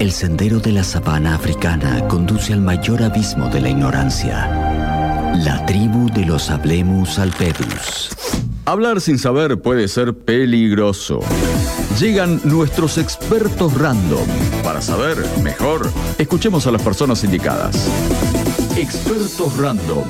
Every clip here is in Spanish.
El sendero de la sabana africana conduce al mayor abismo de la ignorancia. La tribu de los Hablemus alpedus. Hablar sin saber puede ser peligroso. Llegan nuestros expertos random. Para saber mejor, escuchemos a las personas indicadas. Expertos random.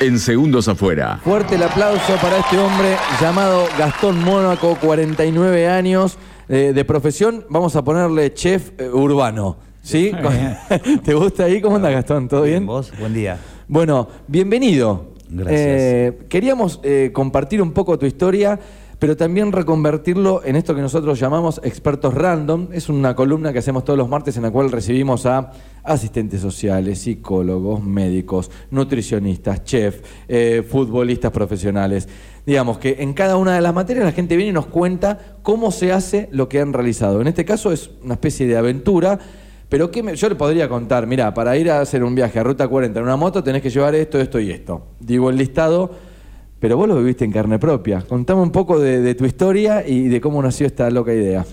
En segundos afuera. Fuerte el aplauso para este hombre llamado Gastón Mónaco, 49 años, eh, de profesión, vamos a ponerle chef eh, urbano. ¿Sí? ¿Te gusta ahí? ¿Cómo anda Gastón? ¿Todo bien? ¿Vos? Buen día. Bueno, bienvenido. Gracias. Eh, queríamos compartir un poco tu historia, pero también reconvertirlo en esto que nosotros llamamos expertos random. Es una columna que hacemos todos los martes en la cual recibimos a asistentes sociales, psicólogos, médicos, nutricionistas, chef, eh, futbolistas profesionales. Digamos que en cada una de las materias la gente viene y nos cuenta cómo se hace lo que han realizado. En este caso es una especie de aventura. Pero ¿qué me- yo le podría contar, mira, para ir a hacer un viaje a Ruta 40 en una moto tenés que llevar esto, esto y esto. Digo el listado, pero vos lo viviste en carne propia. Contame un poco de, de tu historia y de cómo nació esta loca idea.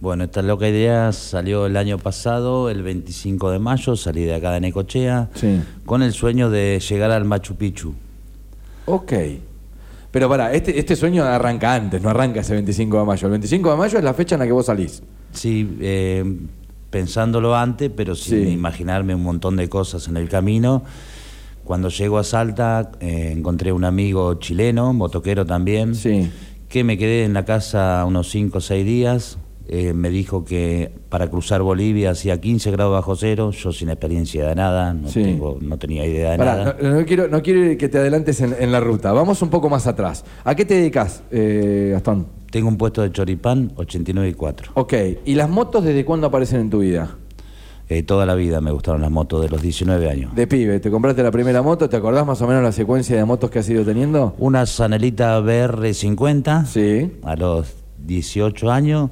Bueno, esta loca idea salió el año pasado, el 25 de mayo, salí de acá de Necochea, Sí. con el sueño de llegar al Machu Picchu. Ok. Pero para, este, este sueño arranca antes, no arranca ese 25 de mayo. El 25 de mayo es la fecha en la que vos salís. Sí, eh, pensándolo antes, pero sin Sí. imaginarme un montón de cosas en el camino. Cuando llego a Salta, eh, encontré un amigo chileno, motoquero también, Sí. que me quedé en la casa unos 5 o 6 días. Eh, me dijo que para cruzar Bolivia hacía 15 grados bajo cero, yo sin experiencia de nada, no, Sí. tengo- no tenía idea de Pará, nada. no, no quiero, no quiero que te adelantes en, en la ruta. Vamos un poco más atrás. ¿A qué te dedicas, eh, Gastón? Tengo un puesto de choripán 89 y 4. Ok. ¿Y las motos desde cuándo aparecen en tu vida? Eh, toda la vida me gustaron las motos de los 19 años. De pibe, ¿te compraste la primera moto? ¿Te acordás más o menos la secuencia de motos que has ido teniendo? Una Sanelita BR50 Sí. a los 18 años,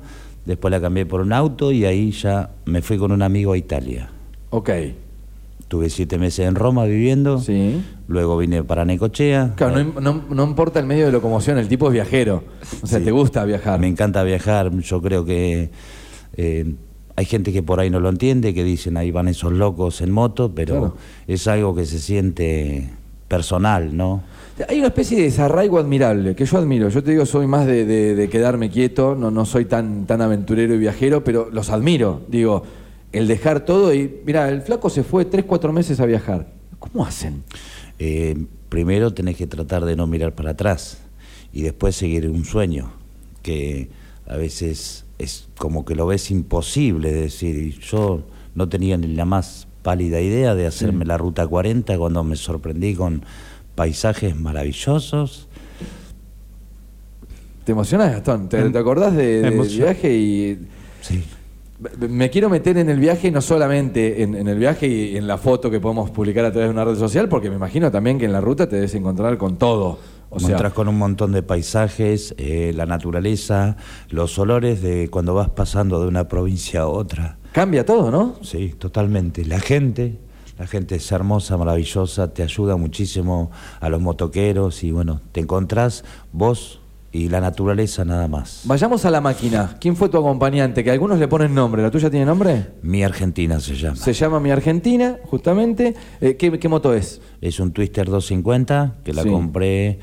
después la cambié por un auto y ahí ya me fui con un amigo a Italia. Ok. Tuve siete meses en Roma viviendo, Sí. luego vine para Necochea. Claro, no, no- no importa el medio de locomoción, el tipo es viajero. O sea, Sí. te gusta viajar. Me encanta viajar, yo creo que eh, hay gente que por ahí no lo entiende, que dicen ahí van esos locos en moto, pero Claro. es algo que se siente personal, ¿no? Hay una especie de desarraigo admirable que yo admiro. Yo te digo, soy más de, de- de quedarme quieto, no, no soy tan, tan aventurero y viajero, pero los admiro. Digo, el dejar todo y. Mira, el flaco se fue tres, cuatro meses a viajar. ¿Cómo hacen? Eh, primero tenés que tratar de no mirar para atrás y después seguir un sueño, que a veces es como que lo ves imposible, es decir, y yo no tenía ni la más pálida idea de hacerme la Ruta 40 cuando me sorprendí con paisajes maravillosos. ¿Te emocionás, Gastón? ¿Te, te acordás de- del viaje y.? Sí. Me quiero meter en el viaje, no solamente en, en el viaje y en la foto que podemos publicar a través de una red social, porque me imagino también que en la ruta te debes encontrar con todo. O sea, Encontrás con un montón de paisajes, eh, la naturaleza, los olores de cuando vas pasando de una provincia a otra. cambia todo, ¿no? Sí, totalmente. La gente, la gente es hermosa, maravillosa, te ayuda muchísimo a los motoqueros y bueno, te encontrás vos y la naturaleza nada más. Vayamos a la máquina. ¿Quién fue tu acompañante? Que algunos le ponen nombre. ¿La tuya tiene nombre? Mi Argentina se llama. Se llama Mi Argentina, justamente. Eh, ¿qué, qué moto es? Es un Twister 250 que la Sí. compré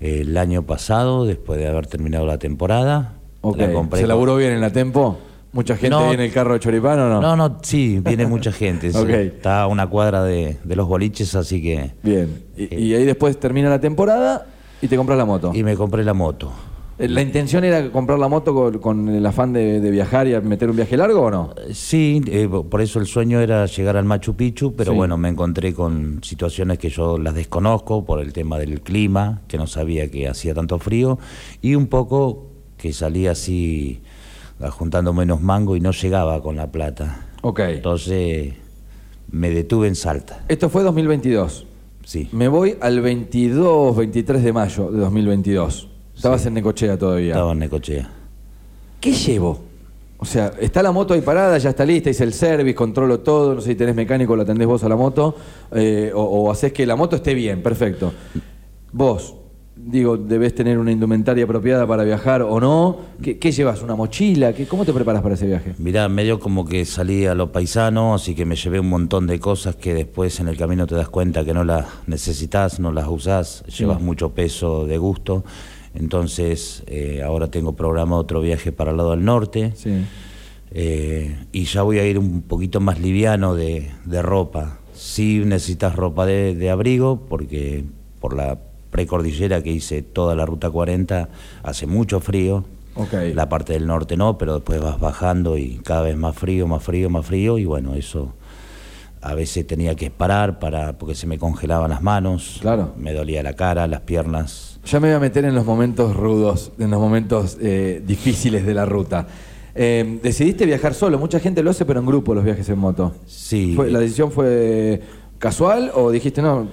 el año pasado después de haber terminado la temporada. La compré ¿Se laburó bien en la Tempo? ¿Mucha gente No. en el carro de choripán o no? No, no, sí, viene mucha gente. sí. Está a una cuadra de, de los boliches, así que... Bien. Y, y ahí después termina la temporada y te compras la moto. Y me compré la moto. Eh, ¿La intención era comprar la moto con, con el afán de, de viajar y meter un viaje largo o no? Sí, eh, por eso el sueño era llegar al Machu Picchu, pero Sí. bueno, me encontré con situaciones que yo las desconozco por el tema del clima, que no sabía que hacía tanto frío, y un poco que salía así juntando menos mango y no llegaba con la plata. Ok. Entonces me detuve en Salta, Esto fue 2022. sí. Me voy al 22, 23 de mayo de 2022. Estabas en Necochea todavía. Estaba en Necochea. ¿Qué llevo? O sea, está la moto ahí parada, ya está lista, hice el service, controlo todo, no sé si tenés mecánico, lo atendés vos a la moto, eh, o, o hacés que la moto esté bien, perfecto. Vos, digo, debes tener una indumentaria apropiada para viajar o no. ¿Qué, qué llevas? ¿Una mochila? ¿Qué, ¿Cómo te preparas para ese viaje? Mirá, medio como que salí a lo paisano, así que me llevé un montón de cosas que después en el camino te das cuenta que no las necesitas, no las usás, llevas mucho peso de gusto. Entonces, eh, ahora tengo programado otro viaje para el lado del norte. Sí. Eh, y ya voy a ir un poquito más liviano de, de ropa. Sí necesitas ropa de, de abrigo porque por la precordillera que hice toda la ruta 40 hace mucho frío. La parte del norte no, pero después vas bajando y cada vez más frío, más frío, más frío y bueno, eso a veces tenía que parar para porque se me congelaban las manos, Claro. me dolía la cara, las piernas. Ya me voy a meter en los momentos rudos, en los momentos eh, difíciles de la ruta. Eh, decidiste viajar solo, mucha gente lo hace, pero en grupo los viajes en moto. Sí. ¿La decisión fue casual o dijiste no?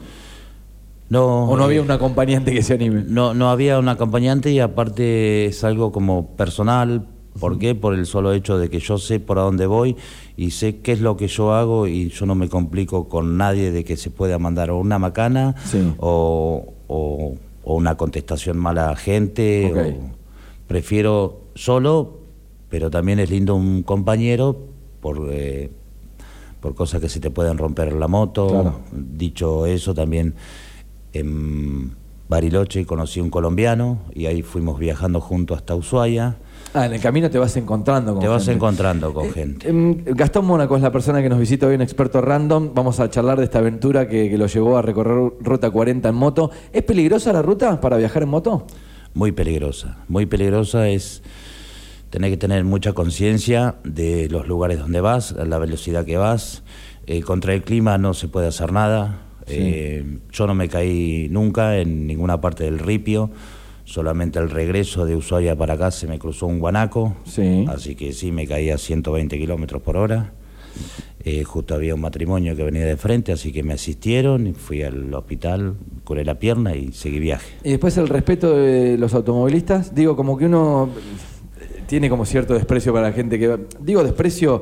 No, ¿O no eh, había un acompañante que se anime? No, no había un acompañante y aparte es algo como personal. ¿Por qué? Por el solo hecho de que yo sé por a dónde voy y sé qué es lo que yo hago y yo no me complico con nadie de que se pueda mandar o una macana Sí. o, o- o una contestación mala a gente. O- prefiero solo, pero también es lindo un compañero por, eh, por cosas que se te pueden romper la moto. Claro. Dicho eso, también en Bariloche conocí un colombiano y ahí fuimos viajando juntos hasta Ushuaia. Ah, en el camino te vas encontrando con Te vas encontrando con Eh, gente. em, Gastón Mónaco es la persona que nos visita hoy en Experto Random. Vamos a charlar de esta aventura que, que lo llevó a recorrer Ruta 40 en moto. ¿Es peligrosa la ruta para viajar en moto? Muy peligrosa. Muy peligrosa es tener que tener mucha conciencia de los lugares donde vas, la velocidad que vas. Eh, contra el clima no se puede hacer nada. Eh, yo no me caí nunca en ninguna parte del ripio. Solamente el regreso de Ushuaia para acá se me cruzó un guanaco. Sí. Así que sí, me caí a 120 kilómetros por hora. Eh, justo había un matrimonio que venía de frente, así que me asistieron, y fui al hospital, curé la pierna y seguí viaje. Y después el respeto de los automovilistas. Digo, como que uno tiene como cierto desprecio para la gente que va. Digo desprecio,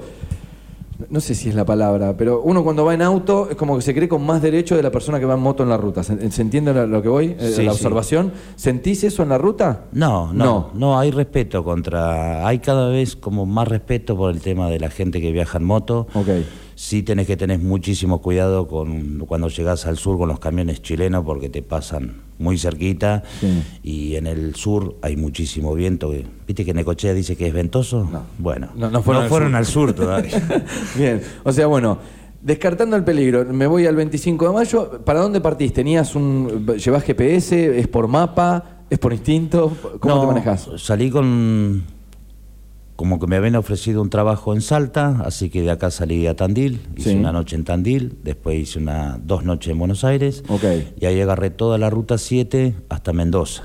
no sé si es la palabra, pero uno cuando va en auto es como que se cree con más derecho de la persona que va en moto en la ruta. ¿Se, se entiende lo- que voy? Eh, Sí, la sí. observación. ¿Sentís eso en la ruta? No, no, No. no, hay respeto contra, hay cada vez como más respeto por el tema de la gente que viaja en moto. Ok. Sí tenés que tener muchísimo cuidado con cuando llegas al sur con los camiones chilenos porque te pasan muy cerquita Sí. y en el sur hay muchísimo viento. ¿Viste que Necochea dice que es ventoso? No. Bueno, No, no fueron al al sur todavía. Bien, o sea, bueno, descartando el peligro, me voy al 25 de mayo. ¿Para dónde partís? ¿Tenías un. ¿Llevas GPS? ¿Es por mapa? ¿Es por instinto? ¿Cómo No, te manejas? Salí con. Como que me habían ofrecido un trabajo en Salta, así que de acá salí a Tandil. Hice Sí. una noche en Tandil, después hice una, dos noches en Buenos Aires. Ok. Y ahí agarré toda la ruta 7 hasta Mendoza.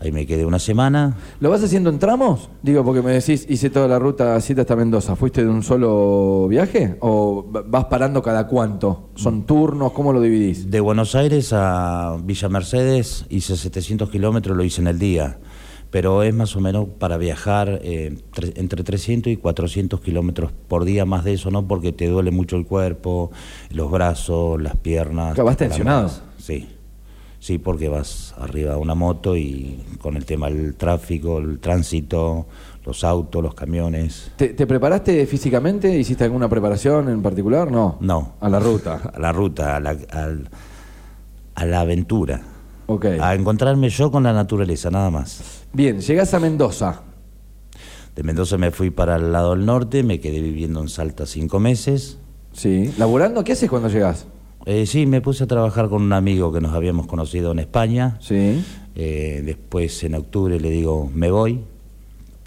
Ahí me quedé una semana. ¿Lo vas haciendo en tramos? Digo, porque me decís, hice toda la ruta 7 hasta Mendoza. ¿Fuiste de un solo viaje? ¿O va- vas parando cada cuánto? ¿Son turnos? ¿Cómo lo dividís? De Buenos Aires a Villa Mercedes hice 700 kilómetros, lo hice en el día. Pero es más o menos para viajar eh, tre- entre 300 y 400 kilómetros por día, más de eso, ¿no? Porque te duele mucho el cuerpo, los brazos, las piernas. Vas tensionado. Sí. Sí, porque vas arriba de una moto y con el tema del tráfico, el tránsito, los autos, los camiones. ¿Te, te preparaste físicamente? ¿Hiciste alguna preparación en particular? No. No. A la ruta. A la ruta, a la, a la aventura. Ok. A encontrarme yo con la naturaleza, nada más. Bien, llegás a Mendoza. De Mendoza me fui para el lado del norte, me quedé viviendo en Salta cinco meses. Sí. ¿Laburando? ¿Qué haces cuando llegás? Eh, sí, me puse a trabajar con un amigo que nos habíamos conocido en España. Sí. Eh, después en octubre le digo, me voy,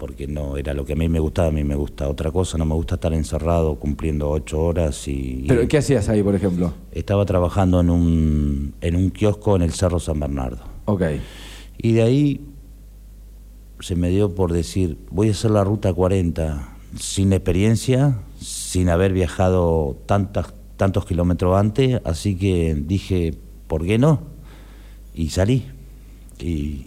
porque no era lo que a mí me gustaba, a mí me gusta otra cosa, no me gusta estar encerrado cumpliendo ocho horas y... ¿Pero y qué hacías ahí, por ejemplo? Estaba trabajando en un, en un kiosco en el Cerro San Bernardo. Ok. Y de ahí se me dio por decir, voy a hacer la ruta 40 sin experiencia, sin haber viajado tantas, tantos kilómetros antes, así que dije, ¿por qué no? Y salí. Y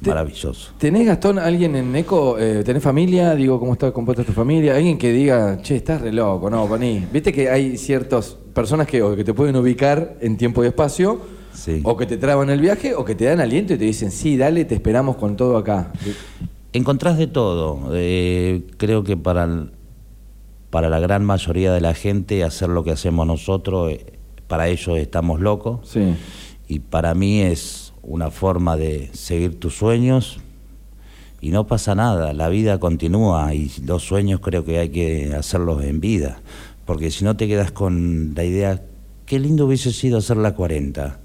maravilloso. ¿Tenés, Gastón, alguien en ECO? Eh, ¿Tenés familia? Digo, ¿cómo está compuesta tu familia? Alguien que diga, che, estás re loco, no, poní. Viste que hay ciertas personas que, o que te pueden ubicar en tiempo y espacio, Sí. O que te traban el viaje o que te dan aliento y te dicen, sí, dale, te esperamos con todo acá. Encontrás de todo. Eh, creo que para, el- para la gran mayoría de la gente hacer lo que hacemos nosotros, eh, para ellos estamos locos. Sí. Y para mí es una forma de seguir tus sueños y no pasa nada, la vida continúa y los sueños creo que hay que hacerlos en vida, porque si no te quedas con la idea, qué lindo hubiese sido hacer la 40,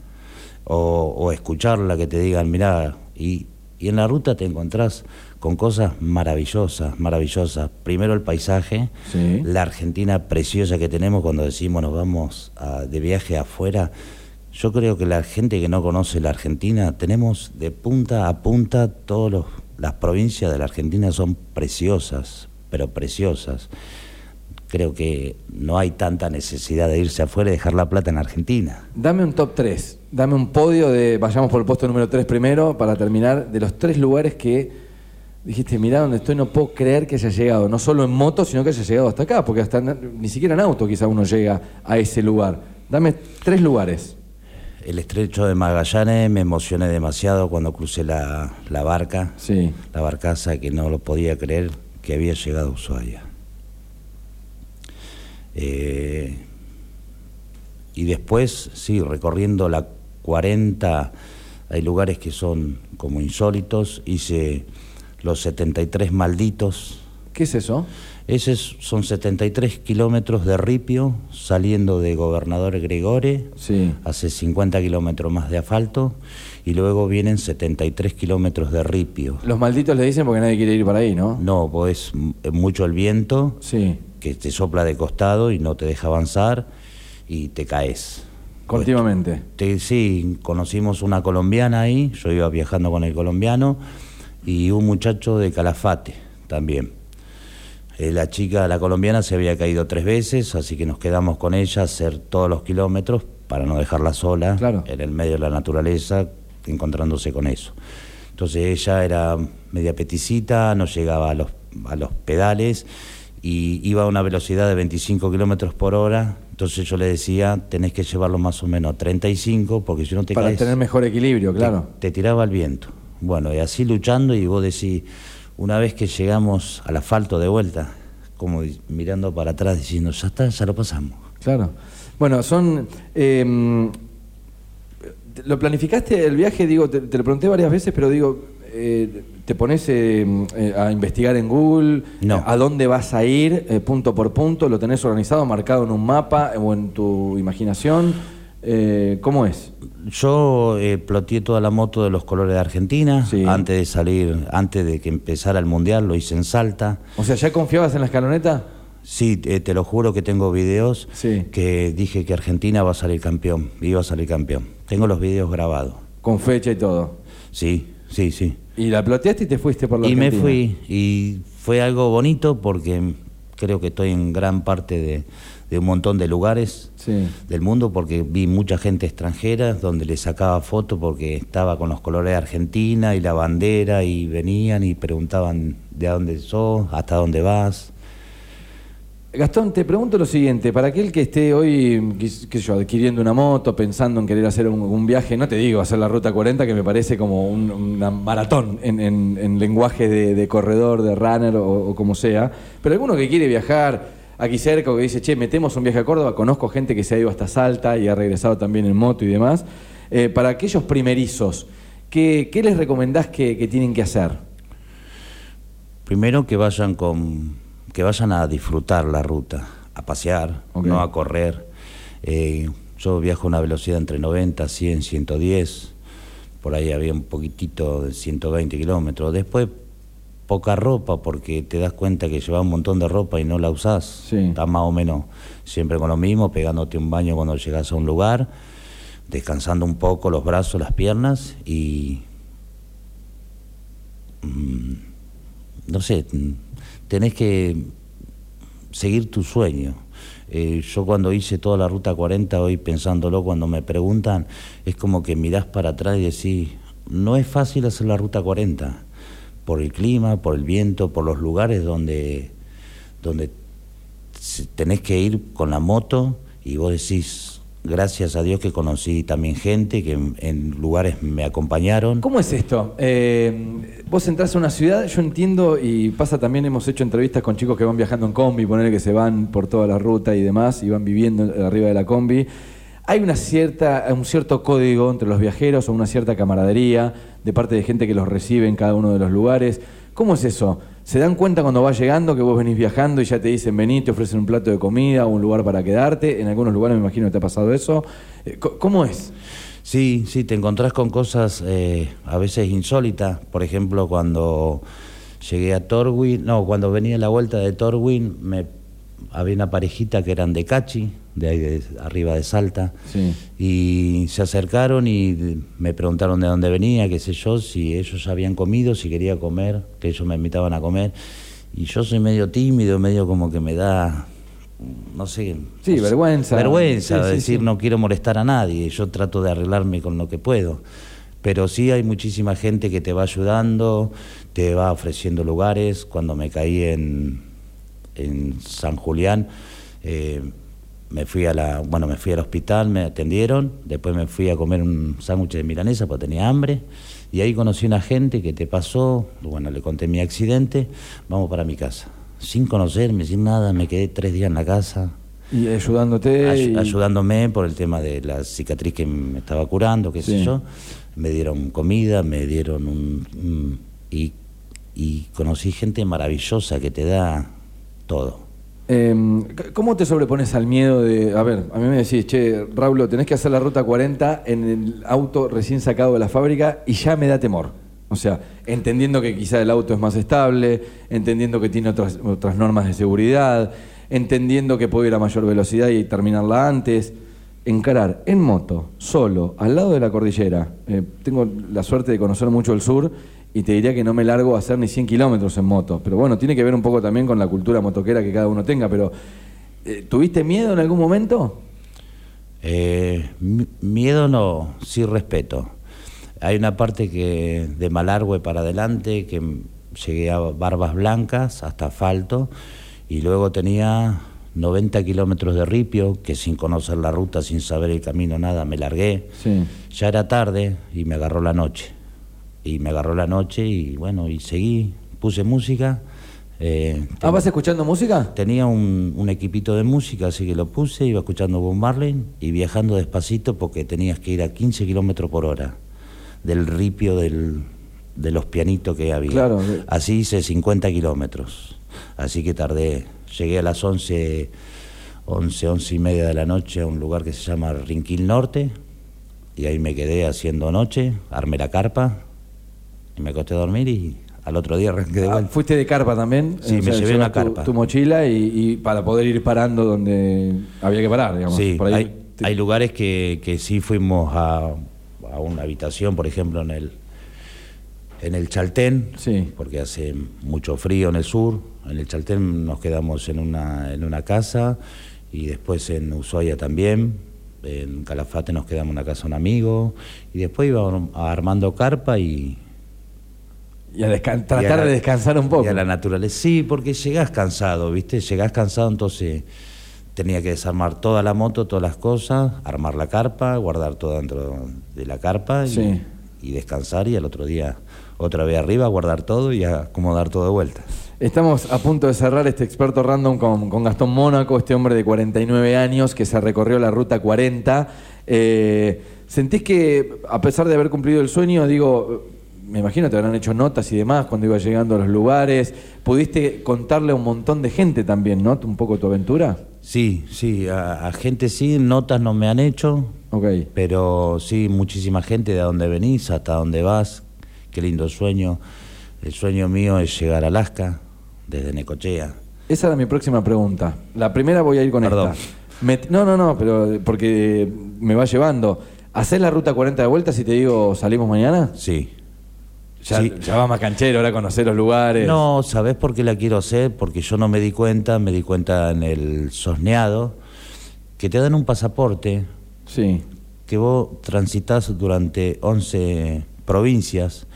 o, o escucharla que te digan, mirá, y, y en la ruta te encontrás con cosas maravillosas, maravillosas. Primero el paisaje, Sí. la Argentina preciosa que tenemos cuando decimos nos vamos a- de viaje afuera. Yo creo que la gente que no conoce la Argentina, tenemos de punta a punta todas las provincias de la Argentina son preciosas, pero preciosas. Creo que no hay tanta necesidad de irse afuera y dejar la plata en Argentina. Dame un top 3, dame un podio de, vayamos por el puesto número 3 primero, para terminar, de los tres lugares que dijiste, mirá donde estoy, no puedo creer que haya llegado, no solo en moto, sino que haya llegado hasta acá, porque hasta ni siquiera en auto quizá uno llega a ese lugar. Dame tres lugares. El estrecho de Magallanes me emocioné demasiado cuando crucé la, la barca, Sí. la barcaza que no lo podía creer que había llegado a Ushuaia. Eh, y después, sí, recorriendo la 40, hay lugares que son como insólitos, hice los 73 malditos, ¿Qué es eso? Esos son 73 kilómetros de ripio saliendo de Gobernador Gregore, Sí. hace 50 kilómetros más de asfalto, y luego vienen 73 kilómetros de ripio. Los malditos le dicen porque nadie quiere ir para ahí, ¿no? No, pues es mucho el viento Sí. que te sopla de costado y no te deja avanzar y te caes. Continuamente. Te- sí, conocimos una colombiana ahí, yo iba viajando con el colombiano, y un muchacho de Calafate también. Eh, la chica, la colombiana, se había caído tres veces, así que nos quedamos con ella a hacer todos los kilómetros para no dejarla sola Claro. en el medio de la naturaleza, encontrándose con eso. Entonces ella era media peticita, no llegaba a los, a los pedales y iba a una velocidad de 25 kilómetros por hora. Entonces yo le decía, tenés que llevarlo más o menos a 35 porque si no te Para caes, tener mejor equilibrio, te- claro. te, tiraba al viento. Bueno, y así luchando y vos decís, una vez que llegamos al asfalto de vuelta, como mirando para atrás diciendo, ya está, ya lo pasamos. Claro. Bueno, son. eh, ¿Lo planificaste el viaje? Digo, te, te lo pregunté varias veces, pero digo, eh, ¿te pones eh, eh, a investigar en Google? No. ¿A dónde vas a ir eh, punto por punto? ¿Lo tenés organizado, marcado en un mapa o en tu imaginación? Eh, ¿Cómo es? Yo eh, ploteé toda la moto de los colores de Argentina, Sí. antes de salir, antes de que empezara el Mundial, lo hice en Salta. O sea, ¿ya confiabas en la escaloneta? Sí, eh, te lo juro que tengo videos Sí. que dije que Argentina va a salir campeón, iba a salir campeón. Tengo los videos grabados. Con fecha y todo. Sí, sí, sí. Y la ploteaste y te fuiste por la Y me fui y fue algo bonito porque creo que estoy en gran parte de, de un montón de lugares Sí. del mundo porque vi mucha gente extranjera donde le sacaba fotos porque estaba con los colores de Argentina y la bandera y venían y preguntaban de dónde sos, hasta dónde vas. Gastón, te pregunto lo siguiente, para aquel que esté hoy, qué- sé yo, adquiriendo una moto, pensando en querer hacer un, un viaje, no te digo hacer la Ruta 40, que me parece como un- una maratón en, en- en lenguaje de, de corredor, de runner o, o como sea, pero alguno que quiere viajar aquí cerca o que dice, che, metemos un viaje a Córdoba, conozco gente que se ha ido hasta Salta y ha regresado también en moto y demás, Eh, para aquellos primerizos, ¿qué, qué les recomendás que, que tienen que hacer? Primero que vayan con que vayan a disfrutar la ruta, a pasear, no a correr. Eh, yo viajo a una velocidad entre 90, 100, 110. Por ahí había un poquitito de 120 kilómetros. Después poca ropa porque te das cuenta que llevas un montón de ropa y no la usás. Sí. Estás más o menos siempre con lo mismo, pegándote un baño cuando llegas a un lugar, descansando un poco los brazos, las piernas y mm, no sé, tenés que seguir tu sueño. Eh, yo cuando hice toda la ruta 40, hoy pensándolo, cuando me preguntan, es como que mirás para atrás y decís, no es fácil hacer la ruta 40, por el clima, por el viento, por los lugares donde, donde tenés que ir con la moto y vos decís, gracias a Dios que conocí también gente que en, lugares me acompañaron. ¿Cómo es esto? Eh, vos entras a una ciudad, yo entiendo, y pasa también, hemos hecho entrevistas con chicos que van viajando en combi, poner que se van por toda la ruta y demás, y van viviendo arriba de la combi. Hay una cierta, un cierto código entre los viajeros o una cierta camaradería de parte de gente que los recibe en cada uno de los lugares. ¿Cómo es eso? ¿Se dan cuenta cuando vas llegando que vos venís viajando y ya te dicen vení, te ofrecen un plato de comida o un lugar para quedarte? En algunos lugares me imagino que te ha pasado eso. Eh, ¿Cómo es? Sí, sí, te encontrás con cosas eh, a veces insólitas. Por ejemplo, cuando llegué a Torwin, no, cuando venía la vuelta de Torwin, me, había una parejita que eran de Cachi, de ahí de, arriba de Salta, y se acercaron y me preguntaron de dónde venía, qué sé yo, si ellos habían comido, si quería comer, que ellos me invitaban a comer, y yo soy medio tímido, medio como que me da, no sé... Sí, vergüenza. Vergüenza, decir no quiero molestar a nadie, yo trato de arreglarme con lo que puedo. Pero sí hay muchísima gente que te va ayudando, te va ofreciendo lugares. Cuando me caí en, en San Julián, eh, me fui a la, bueno, me fui al hospital, me atendieron, después me fui a comer un sándwich de milanesa porque tenía hambre, y ahí conocí a una gente que te pasó, bueno, le conté mi accidente, vamos para mi casa. Sin conocerme, sin nada, me quedé tres días en la casa. Y ayudándote. Ayudándome por el tema de la cicatriz que me estaba curando, qué sé yo. Me dieron comida, me dieron un... y, y conocí gente maravillosa que te da todo Em, ¿Cómo te sobrepones al miedo de, a ver, a mí me decís, che, Raúl, tenés que hacer la ruta 40 en el auto recién sacado de la fábrica y ya me da temor? O sea, entendiendo que quizá el auto es más estable, entendiendo que tiene otras, otras normas de seguridad, entendiendo que puedo ir a mayor velocidad y terminarla antes. Encarar en moto, solo, al lado de la cordillera. Eh, tengo la suerte de conocer mucho el sur y te diría que no me largo a hacer ni 100 kilómetros en moto. Pero bueno, tiene que ver un poco también con la cultura motoquera que cada uno tenga. Pero, eh, ¿tuviste miedo en algún momento? Eh, miedo no, sí respeto. Hay una parte que de Malargüe para adelante que llegué a Barbas Blancas hasta asfalto y luego tenía 90 kilómetros de ripio, que sin conocer la ruta, sin saber el camino, nada, me largué. Ya era tarde y me agarró la noche y me agarró la noche y bueno, y seguí, puse música. Eh, ah, ¿vas escuchando música? Tenía un, equipito de música, así que lo puse, iba escuchando Bob Marley y viajando despacito porque tenías que ir a 15 kilómetros por hora del ripio del, de los pianitos que había. Claro. Así hice 50 kilómetros, así que tardé, llegué a las 11, 11, 11 y media de la noche a un lugar que se llama Rinquil Norte y ahí me quedé haciendo noche, armé la carpa, me acosté a dormir y al otro día arranqué de ah, vuelta. ¿Fuiste de carpa también? Sí, me llevé una carpa. Tu mochila y, para poder ir parando donde había que parar, digamos. Sí, hay, lugares que, que, sí fuimos a, a, una habitación, por ejemplo, en el, en el Chaltén, sí. porque hace mucho frío en el sur. En el Chaltén nos quedamos en una, en una casa y después en Ushuaia también. En Calafate nos quedamos en una casa un amigo y después íbamos armando carpa y y a tratar de descansar un poco. Y a la naturaleza. Sí, porque llegás cansado, ¿viste? Llegás cansado, entonces tenía que desarmar toda la moto, todas las cosas, armar la carpa, guardar todo dentro de la carpa y, descansar y al otro día otra vez arriba, guardar todo y acomodar todo de vuelta. Estamos a punto de cerrar este experto random con, Gastón Mónaco, este hombre de 49 años que se recorrió la ruta 40. Eh, ¿Sentís que, a pesar de haber cumplido el sueño, digo, me imagino te habrán hecho notas y demás cuando ibas llegando a los lugares. ¿Pudiste contarle a un montón de gente también, ¿no? Un poco tu aventura. Sí, sí, a, gente sí, notas no me han hecho. Ok. Pero sí, muchísima gente de dónde venís, hasta dónde vas. Qué lindo sueño. El sueño mío es llegar a Alaska, desde Necochea. Esa era mi próxima pregunta. La primera voy a ir con Perdón. esta. no, no, no, pero porque me va llevando. ¿Hacés la ruta 40 de vueltas y te digo salimos mañana? Sí. Ya, va más canchero, ahora conocer los lugares. No, ¿sabés por qué la quiero hacer? Porque yo no me di cuenta, me di cuenta en el sosneado, que te dan un pasaporte. Sí. Que vos transitas durante 11 provincias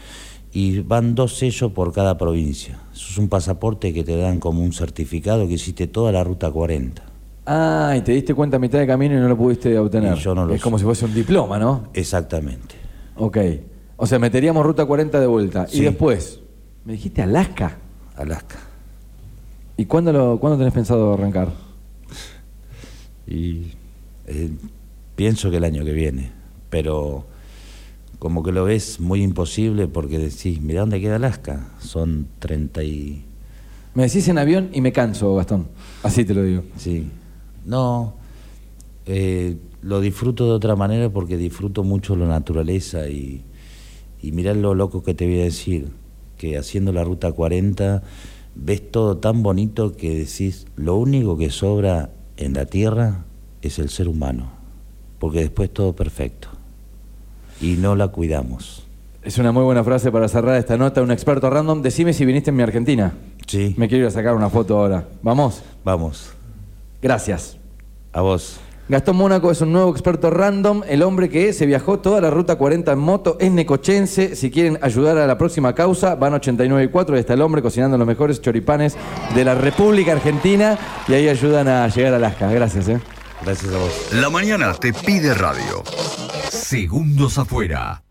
y van dos sellos por cada provincia. Eso es un pasaporte que te dan como un certificado que hiciste toda la ruta 40. Ah, y te diste cuenta a mitad de camino y no lo pudiste obtener. Y yo no lo es como si fuese un diploma, ¿no? Exactamente. Ok. O sea, meteríamos ruta 40 de vuelta. Y después, me dijiste Alaska. Alaska. ¿Y cuándo, lo, cuándo tenés pensado arrancar? Y eh, pienso que el año que viene, pero como que lo ves muy imposible porque decís, mira dónde queda Alaska, son 30 y... Me decís en avión y me canso, Gastón. Así te lo digo. Sí, no, eh, lo disfruto de otra manera porque disfruto mucho la naturaleza y, y mirá lo loco que te voy a decir, que haciendo la ruta 40 ves todo tan bonito que decís, lo único que sobra en la tierra es el ser humano, porque después todo perfecto y no la cuidamos. Es una muy buena frase para cerrar esta nota. Un experto random. Decime si viniste en mi Argentina. Sí, Me quiero ir a sacar una foto ahora. ¿Vamos? vamos, Gracias. a vos. Gastón Mónaco es un nuevo experto random, el hombre que se viajó toda la ruta 40 en moto, es necochense. Si quieren ayudar a la próxima causa, van 89 y 4 y está el hombre cocinando los mejores choripanes de la República Argentina y ahí ayudan a llegar a Alaska. Gracias, ¿eh? Gracias a vos. La mañana te pide radio. Segundos afuera.